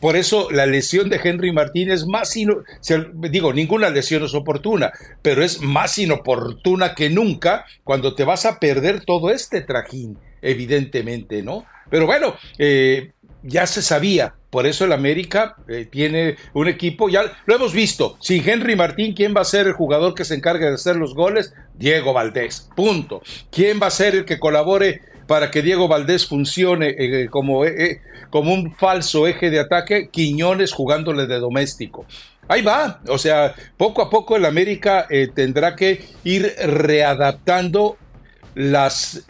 por eso la lesión de Henry Martínez más, digo, ninguna lesión es oportuna, pero es más inoportuna que nunca cuando te vas a perder todo este trajín, evidentemente, ¿no? Pero bueno, eh, ya se sabía, por eso el América eh, tiene un equipo, ya lo hemos visto, sin Henry Martín, ¿quién va a ser el jugador que se encargue de hacer los goles? Diego Valdés, punto. ¿Quién va a ser el que colabore para que Diego Valdés funcione eh, como, como un falso eje de ataque? Quiñones jugándole de doméstico. Ahí va, o sea, poco a poco el América eh, tendrá que ir readaptando las,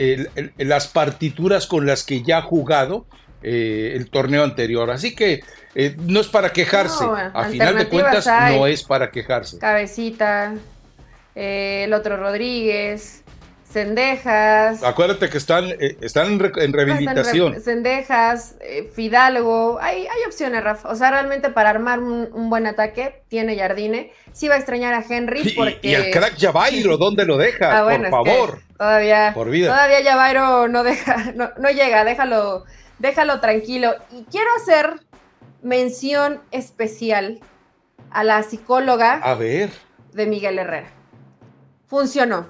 las partituras con las que ya ha jugado eh, el torneo anterior. Así que eh, no es para quejarse, a final de cuentas no es para quejarse. Cabecita, el otro Rodríguez, Cendejas. Acuérdate que están, eh, están en, rehabilitación. Cendejas, eh, Fidalgo. Hay, hay opciones, Rafa. O sea, realmente para armar un, buen ataque tiene Jardine. Sí va a extrañar a Henry porque... Y, el crack Javairo, ¿dónde lo deja? Ah, por favor. todavía, por vida. todavía Javairo no deja, no, no llega, déjalo, déjalo tranquilo. Y quiero hacer mención especial a la psicóloga a ver. de Miguel Herrera. Funcionó.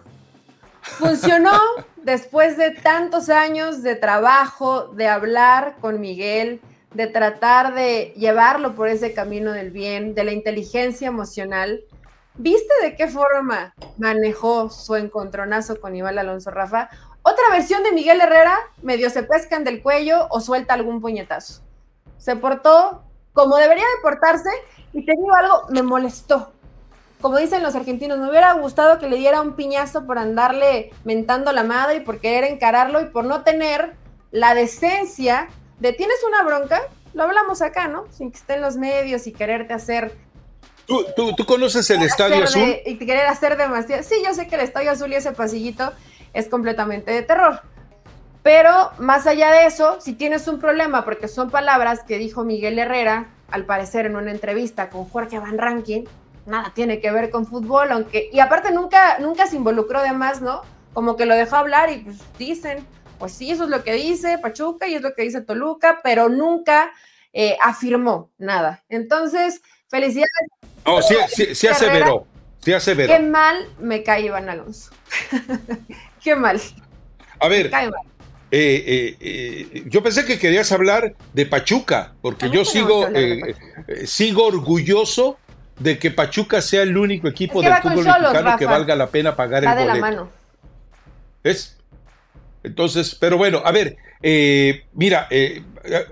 Funcionó después de tantos años de trabajo, de hablar con Miguel, de tratar de llevarlo por ese camino del bien, de la inteligencia emocional. ¿Viste de qué forma manejó su encontronazo con Iván Alonso Rafa? Otra versión de Miguel Herrera, medio se pescan del cuello o suelta algún puñetazo. Se portó como debería de portarse y te digo algo, me molestó como dicen los argentinos, me hubiera gustado que le diera un piñazo por andarle mentando la madre y por querer encararlo y por no tener la decencia de tienes una bronca, lo hablamos acá, ¿no? Sin que esté en los medios y quererte hacer. ¿Tú, tú, conoces el Estadio Azul? y querer hacer demasiado. Sí, yo sé que el Estadio Azul y ese pasillito es completamente de terror. Pero más allá de eso, si tienes un problema, porque son palabras que dijo Miguel Herrera, al parecer en una entrevista con Jorge Van Rankin, nada tiene que ver con fútbol, aunque, y aparte nunca, nunca se involucró de más, ¿no? Como que lo dejó hablar y pues dicen, pues sí, eso es lo que dice Pachuca y es lo que dice Toluca, pero nunca eh, afirmó nada. Entonces, felicidades. Oh, sí, sí, sí aseveró, sí aseveró. Qué mal me cae Iván Alonso. Qué mal. A ver, eh, eh, yo pensé que querías hablar de Pachuca, porque yo sigo, sigo orgulloso de que Pachuca sea el único equipo del fútbol mexicano que valga la pena pagar el boleto. De la mano. ¿Es? Entonces, pero bueno, a ver, eh, mira, eh,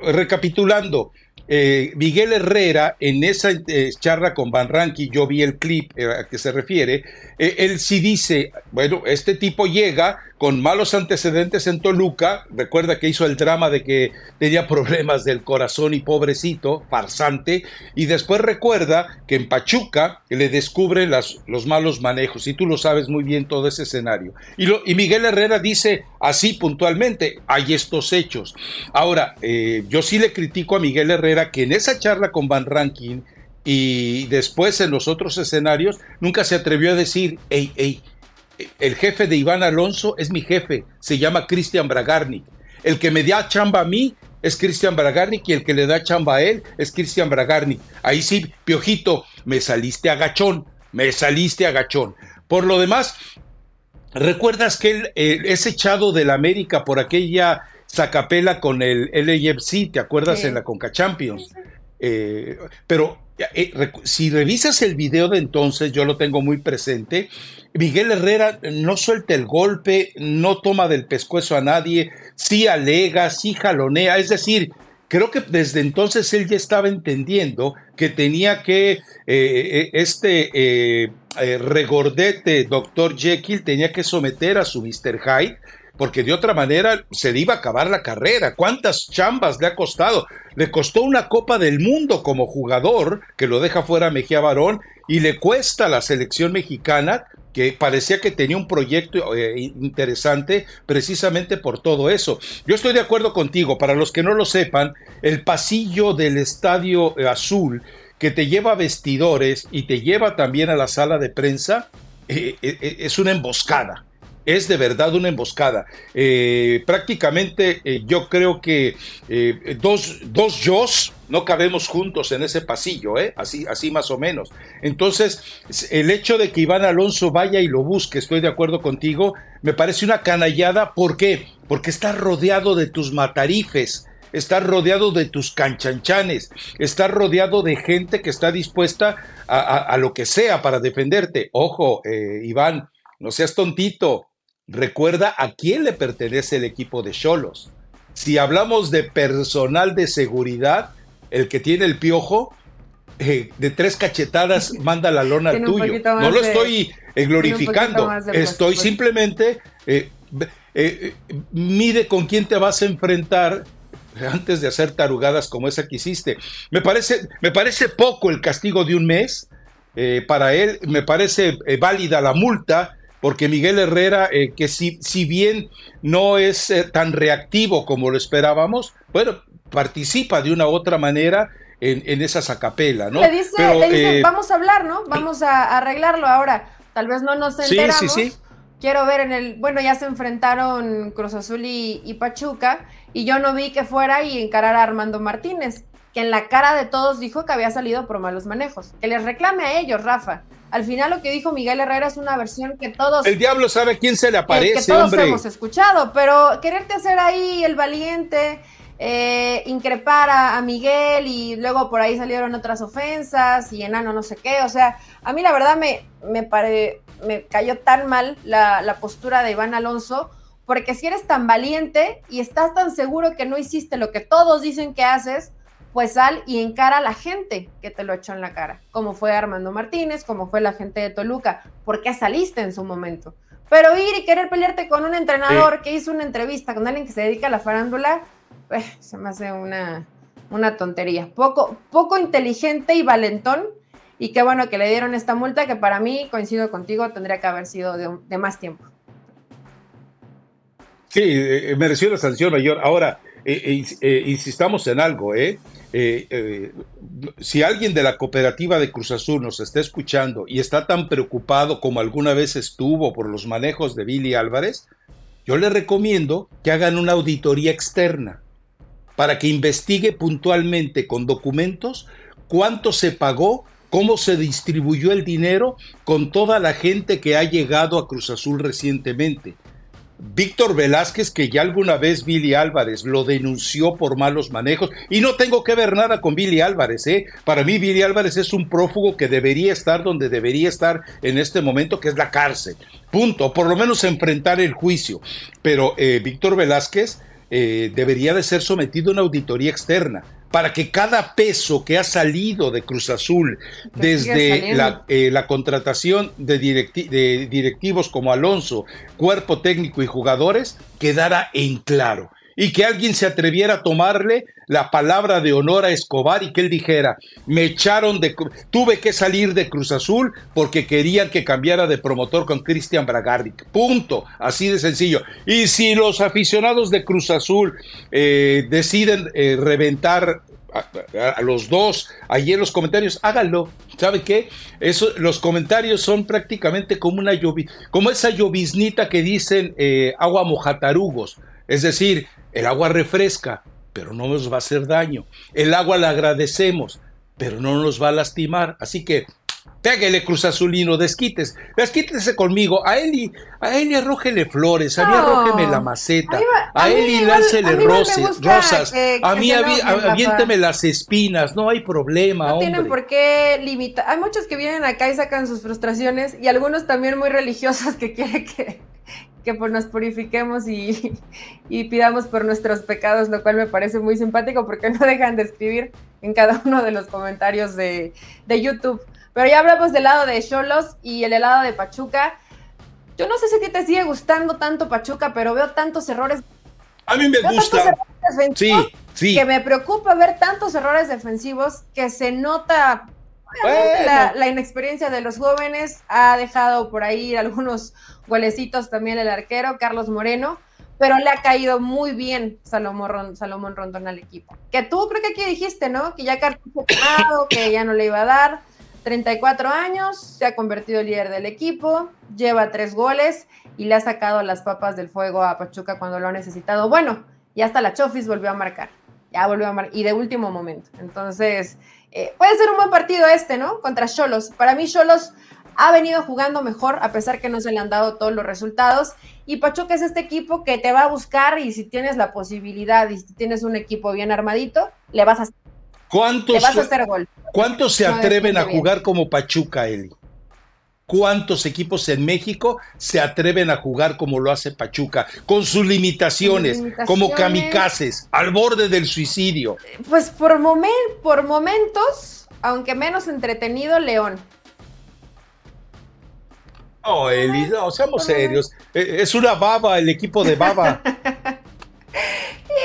recapitulando, eh, Miguel Herrera, en esa eh, charla con Van Ranky, yo vi el clip eh, a que se refiere, él sí dice, bueno, este tipo llega con malos antecedentes en Toluca, recuerda que hizo el drama de que tenía problemas del corazón y pobrecito, farsante, y después recuerda que en Pachuca le descubren los malos manejos, y tú lo sabes muy bien todo ese escenario. Y, lo, y Miguel Herrera dice así puntualmente, hay estos hechos. Ahora, yo sí le critico a Miguel Herrera, que en esa charla con Van Rankin y después en los otros escenarios nunca se atrevió a decir, hey, hey, el jefe de Iván Alonso es mi jefe, se llama Cristian Bragarnik. El que me da chamba a mí es Cristian Bragarnik y el que le da chamba a él es Cristian Bragarnik. Ahí sí, Piojito, me saliste agachón, me saliste agachón. Por lo demás, ¿recuerdas que él eh, es echado del América por aquella sacapela con el LAFC? ¿Te acuerdas en la Conca Champions? Eh, pero si revisas el video de entonces, yo lo tengo muy presente, Miguel Herrera no suelta el golpe, no toma del pescuezo a nadie, sí alega, sí jalonea, es decir, creo que desde entonces él ya estaba entendiendo que tenía que, eh, eh, este eh, regordete doctor Jekyll tenía que someter a su Mr. Hyde, porque de otra manera se le iba a acabar la carrera. ¿Cuántas chambas le ha costado? Le costó una Copa del Mundo como jugador, que lo deja fuera Mejía Barón, y le cuesta a la selección mexicana que parecía que tenía un proyecto eh, interesante precisamente por todo eso. Yo estoy de acuerdo contigo, para los que no lo sepan, el pasillo del Estadio Azul que te lleva a vestidores y te lleva también a la sala de prensa, eh, eh, es una emboscada es de verdad una emboscada. Eh, prácticamente eh, yo creo que eh, dos, dos yos no cabemos juntos en ese pasillo, así, así más o menos. Entonces, el hecho de que Iván Alonso vaya y lo busque, estoy de acuerdo contigo, me parece una canallada. ¿Por qué? Porque está rodeado de tus matarifes. está rodeado de tus canchanchanes, está rodeado de gente que está dispuesta a, lo que sea para defenderte. Ojo, Iván, no seas tontito, Recuerda a quién le pertenece el equipo de Cholos. Si hablamos de personal de seguridad, el que tiene el piojo, eh, de tres cachetadas manda la lona al tuyo. No lo estoy eh, glorificando, estoy simplemente eh, mide con quién te vas a enfrentar antes de hacer tarugadas como esa que hiciste. Me parece, me parece poco el castigo de un mes para él, me parece válida la multa porque Miguel Herrera, eh, que si, si, bien no es eh, tan reactivo como lo esperábamos, bueno, participa de una u otra manera en, en esa sacapela, ¿no? Le dice, le dice eh, vamos a hablar, ¿no? Vamos a arreglarlo ahora. Tal vez no nos enteramos. Sí, sí, sí. Quiero ver en el, bueno, ya se enfrentaron Cruz Azul y, y Pachuca, y yo no vi que fuera y encarar a Armando Martínez, que en la cara de todos dijo que había salido por malos manejos. Que les reclame a ellos, Rafa al final lo que dijo Miguel Herrera es una versión que todos... El diablo sabe quién se le aparece, que todos hemos escuchado, pero quererte hacer ahí el valiente, eh, increpar a, Miguel y luego por ahí salieron otras ofensas y enano no sé qué, o sea, a mí la verdad me, me, pare, me cayó tan mal la, la postura de Iván Alonso, porque si eres tan valiente y estás tan seguro que no hiciste lo que todos dicen que haces, pues sal y encara a la gente que te lo echó en la cara, como fue Armando Martínez, como fue la gente de Toluca, porque saliste en su momento. Pero ir y querer pelearte con un entrenador que hizo una entrevista con alguien que se dedica a la farándula, pues, se me hace una, una tontería. Poco, poco inteligente y valentón, y qué bueno que le dieron esta multa que para mí, coincido contigo, tendría que haber sido de, más tiempo. Sí, eh, mereció la sanción mayor. Ahora, eh, eh, insistamos en algo, ¿eh? Eh, eh, si alguien de la cooperativa de Cruz Azul nos está escuchando y está tan preocupado como alguna vez estuvo por los manejos de Billy Álvarez, yo le recomiendo que hagan una auditoría externa para que investigue puntualmente con documentos cuánto se pagó, cómo se distribuyó el dinero con toda la gente que ha llegado a Cruz Azul recientemente. Víctor Velázquez, que ya alguna vez Billy Álvarez lo denunció por malos manejos, y no tengo que ver nada con Billy Álvarez, ¿eh? Para mí Billy Álvarez es un prófugo que debería estar donde debería estar en este momento, que es la cárcel. Punto, por lo menos enfrentar el juicio. Pero eh, Víctor Velázquez eh, debería de ser sometido a una auditoría externa para que cada peso que ha salido de Cruz Azul desde eh, la, contratación de, de, directivos como Alonso, cuerpo técnico y jugadores quedara en claro y que alguien se atreviera a tomarle la palabra de honor a Escobar y que él dijera, me echaron de, tuve que salir de Cruz Azul porque querían que cambiara de promotor con Cristian Bragarnik. Punto, así de sencillo. Y si los aficionados de Cruz Azul eh, deciden eh, reventar a, los dos ahí en los comentarios, háganlo. ¿Sabe qué? Eso, los comentarios son prácticamente como una llovi, como esa lloviznita que dicen eh, agua mojatarugos. Es decir, el agua refresca, pero no nos va a hacer daño. El agua la agradecemos, pero no nos va a lastimar. Así que Pégale, Cruz Azulino, desquites, desquítese conmigo. A Eli, a Eli arrójele flores, a mí arrójeme la maceta, a, Eli láncele rosas, a mí aviénteme las espinas, no hay problema, No tienen por qué limitar. Hay muchos que vienen acá y sacan sus frustraciones y algunos también muy religiosos que quieren que, que nos purifiquemos y, y, pidamos por nuestros pecados, lo cual me parece muy simpático porque no dejan de escribir en cada uno de los comentarios de, de YouTube. Pero ya hablamos del lado de Cholos y el helado de Pachuca. Yo no sé si a ti te sigue gustando tanto Pachuca, pero veo tantos errores. A mí me gusta. Sí, sí. Que me preocupa ver tantos errores defensivos que se nota la, inexperiencia de los jóvenes. Ha dejado por ahí algunos golecitos también el arquero, Carlos Moreno pero le ha caído muy bien Salomón, Salomón Rondón al equipo. Que tú creo que aquí dijiste, ¿no? Que ya cartucho que ya no le iba a dar. 34 años, se ha convertido en líder del equipo, lleva tres goles y le ha sacado las papas del fuego a Pachuca cuando lo ha necesitado. Bueno, y hasta la Chofis volvió a marcar, ya volvió a marcar, y de último momento. Entonces, eh, puede ser un buen partido este, ¿no? Contra Cholos. Para mí, Cholos ha venido jugando mejor, a pesar que no se le han dado todos los resultados. Y Pachuca es este equipo que te va a buscar y si tienes la posibilidad y si tienes un equipo bien armadito, le vas a ¿Cuántos, vas a hacer gol. ¿Cuántos se atreven a jugar como Pachuca, Eli? ¿Cuántos equipos en México se atreven a jugar como lo hace Pachuca, con sus limitaciones, como kamikazes, al borde del suicidio? Pues por, por momentos, aunque menos entretenido, León. Oh, Eli, no, seamos serios. E, es una baba, el equipo de baba.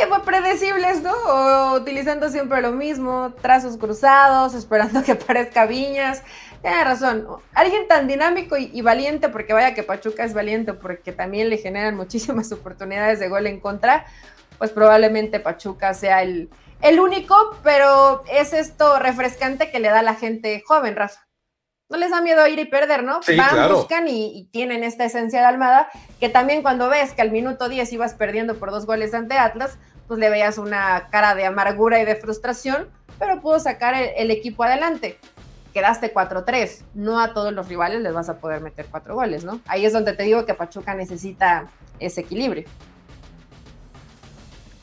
pues predecibles, ¿no? O utilizando siempre lo mismo, trazos cruzados, esperando que aparezca Viñas. Tiene razón. Alguien tan dinámico y, valiente, porque vaya que Pachuca es valiente, porque también le generan muchísimas oportunidades de gol en contra, pues probablemente Pachuca sea el, el único, pero es esto refrescante que le da a la gente joven, Rafa no les da miedo ir y perder, ¿no? Van, buscan y, tienen esta esencia de Almada, que también cuando ves que al minuto 10 ibas perdiendo por dos goles ante Atlas, pues le veías una cara de amargura y de frustración, pero pudo sacar el, equipo adelante. Quedaste 4-3, no a todos los rivales les vas a poder meter cuatro goles, ¿no? Ahí es donde te digo que Pachuca necesita ese equilibrio.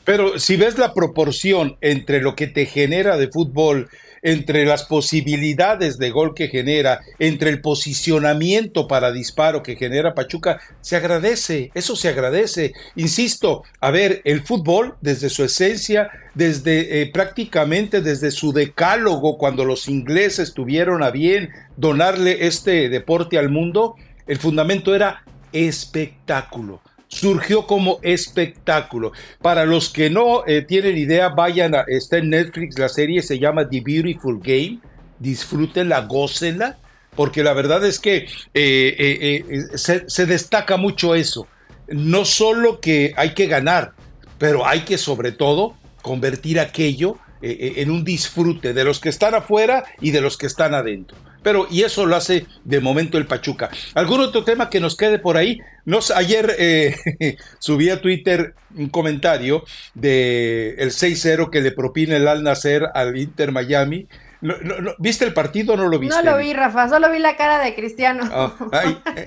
Pero si ves la proporción entre lo que te genera de fútbol entre las posibilidades de gol que genera, entre el posicionamiento para disparo que genera Pachuca, se agradece, eso se agradece. Insisto, a ver, el fútbol desde su esencia, desde eh, prácticamente desde su decálogo, cuando los ingleses tuvieron a bien donarle este deporte al mundo, el fundamento era espectáculo surgió como espectáculo. Para los que no eh, tienen idea, vayan a, está en Netflix, la serie se llama The Beautiful Game, disfrútenla, gócenla, porque la verdad es que eh, eh, se, se destaca mucho eso. No solo que hay que ganar, pero hay que sobre todo convertir aquello en un disfrute de los que están afuera y de los que están adentro. Pero, y eso lo hace de momento el Pachuca. ¿Algún otro tema que nos quede por ahí? Nos, ayer eh, subí a Twitter un comentario de el 6-0 que le propina el Al Nacer al Inter Miami. ¿Viste el partido o no lo viste? No lo vi, Rafa, solo vi la cara de Cristiano. Ah, eh.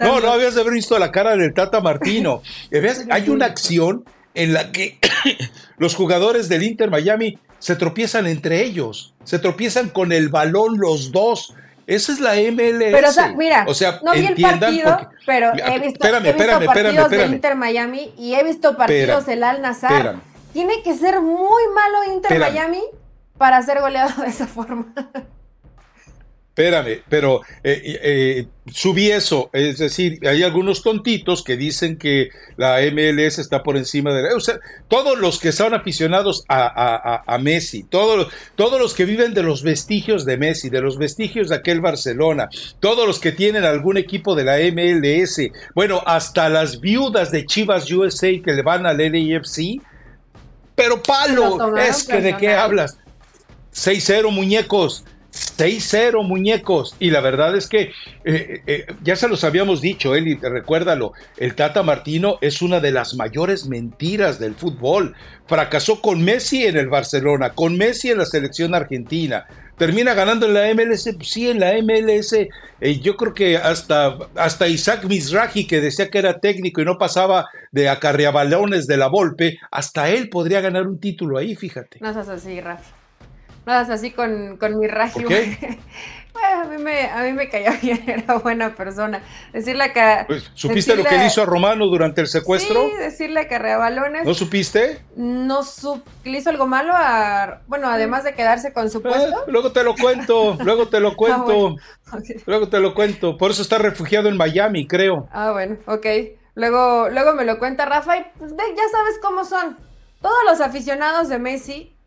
No, no habías de haber visto la cara del Tata Martino. Hay una acción en la que los jugadores del Inter Miami se tropiezan entre ellos, se tropiezan con el balón los dos. Esa es la MLS. Pero, o sea, mira, o sea, no vi el partido, pero he visto, he visto partidos de Inter Miami y he visto partidos del Al Nazar. Tiene que ser muy malo Inter Miami para ser goleado de esa forma. Espérame, pero eh, eh, subí eso, es decir, hay algunos tontitos que dicen que la MLS está por encima de la... O sea, todos los que son aficionados a, Messi, todos, todos los que viven de los vestigios de Messi, de los vestigios de aquel Barcelona, todos los que tienen algún equipo de la MLS, bueno, hasta las viudas de Chivas USA que le van al LAFC, pero palo. Es que de qué hablas. 6-0 muñecos. 6-0 muñecos. Y la verdad es que eh, eh, ya se los habíamos dicho, Eli, recuérdalo, el Tata Martino es una de las mayores mentiras del fútbol. Fracasó con Messi en el Barcelona, con Messi en la selección argentina. Termina ganando en la MLS, pues sí, en la MLS. Eh, yo creo que hasta, hasta Isaac Mizrahi, que decía que era técnico y no pasaba de acarreabalones de la Volpe, hasta él podría ganar un título ahí, fíjate. No seas así, Rafa. No seas así con, con mi Raji. a, mí me, a mí me cayó bien, era buena persona. Decirle que. Pues, ¿Supiste lo que le hizo a Romano durante el secuestro? Sí, decirle que balones. ¿No supiste? No sup le hizo algo malo a. Bueno, además de quedarse con su puesto. Eh, luego te lo cuento, luego te lo ah, cuento. Luego te lo cuento. Por eso está refugiado en Miami, creo. Ah, bueno, ok. Luego, luego me lo cuenta Rafa y pues, ya sabes cómo son. Todos los aficionados de Messi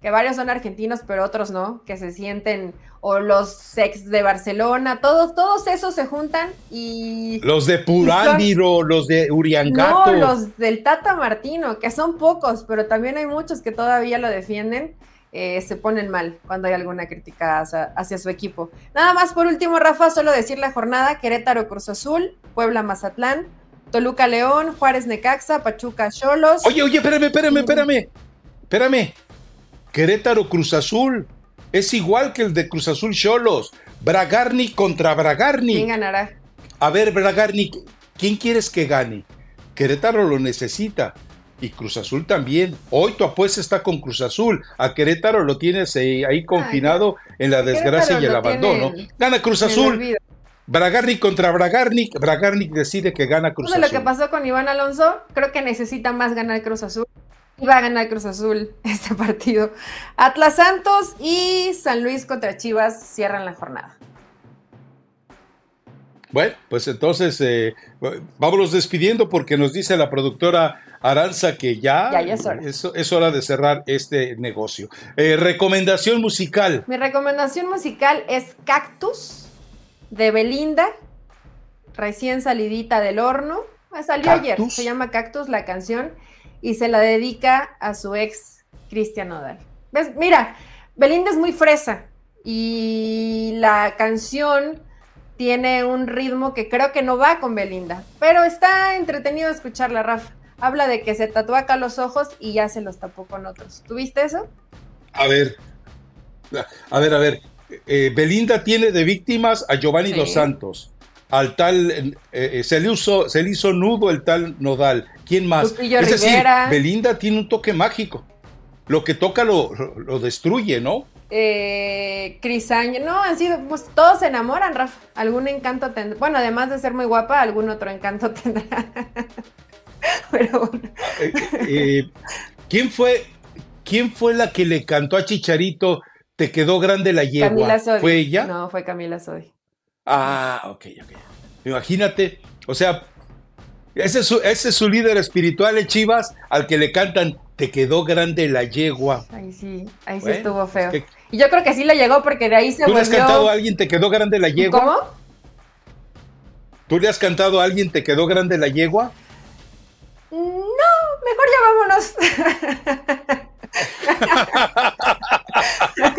que varios son argentinos, pero otros no, que se sienten, o los sex de Barcelona, todos, todos esos se juntan y... Los de Purándiro, los de Uriangato. No, los del Tata Martino, que son pocos, pero también hay muchos que todavía lo defienden, eh, se ponen mal cuando hay alguna crítica hacia, su equipo. Nada más por último, Rafa, solo decir la jornada, Querétaro Cruz Azul, Puebla Mazatlán, Toluca León, Juárez Necaxa, Pachuca Cholos. Oye, oye, espérame, espérame, espérame, espérame. Querétaro Cruz Azul. Es igual que el de Cruz Azul Cholos. Bragarni contra Bragarni. ¿Quién ganará? A ver, Bragarni, ¿quién quieres que gane? Querétaro lo necesita. Y Cruz Azul también. Hoy tu apuesta está con Cruz Azul. A Querétaro lo tienes ahí, confinado en la desgracia y el abandono. Gana Cruz Azul. Bragarni contra Bragarni. Bragarni decide que gana Cruz Azul. lo que pasó con Iván Alonso, creo que necesita más ganar Cruz Azul va a ganar Cruz Azul este partido. Atlas Santos y San Luis contra Chivas cierran la jornada. Bueno, pues entonces eh, vámonos despidiendo porque nos dice la productora Aranza que ya, es, hora. de cerrar este negocio. Eh, recomendación musical. Mi recomendación musical es Cactus de Belinda, recién salidita del horno. Salió ayer, se llama Cactus la canción y se la dedica a su ex Cristian Nodal. ¿Ves? Mira, Belinda es muy fresa y la canción tiene un ritmo que creo que no va con Belinda, pero está entretenido escucharla, Rafa. Habla de que se tatúa acá los ojos y ya se los tapó con otros. ¿Tuviste eso? A ver, a ver, a ver. Eh, Belinda tiene de víctimas a Giovanni Dos Santos, al tal, eh, eh, se, le se le hizo nudo el tal Nodal. ¿Quién más? es decir, Belinda tiene un toque mágico. Lo que toca lo, lo, destruye, ¿no? Eh, no, han sido, pues todos se enamoran, Rafa. Algún encanto tendrá. Bueno, además de ser muy guapa, algún otro encanto tendrá. Pero bueno. Eh, eh, ¿Quién fue, quién fue la que le cantó a Chicharito? Te quedó grande la yegua. Camila Sodi. ¿Fue ella? No, fue Camila Sodi. Ah, ok, ok. Imagínate, o sea, ese es, su, líder espiritual en Chivas, al que le cantan, te quedó grande la yegua. Ahí sí, ahí sí estuvo feo. y yo creo que sí le llegó porque de ahí se ¿Tú le has cantado a alguien, te quedó grande la yegua? ¿Cómo? ¿Tú le has cantado a alguien, te quedó grande la yegua? No, mejor ya vámonos.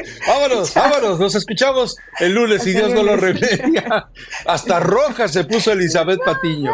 vámonos, vámonos, nos escuchamos el lunes y Dios no lo remedia. Hasta roja se puso Elizabeth Patiño.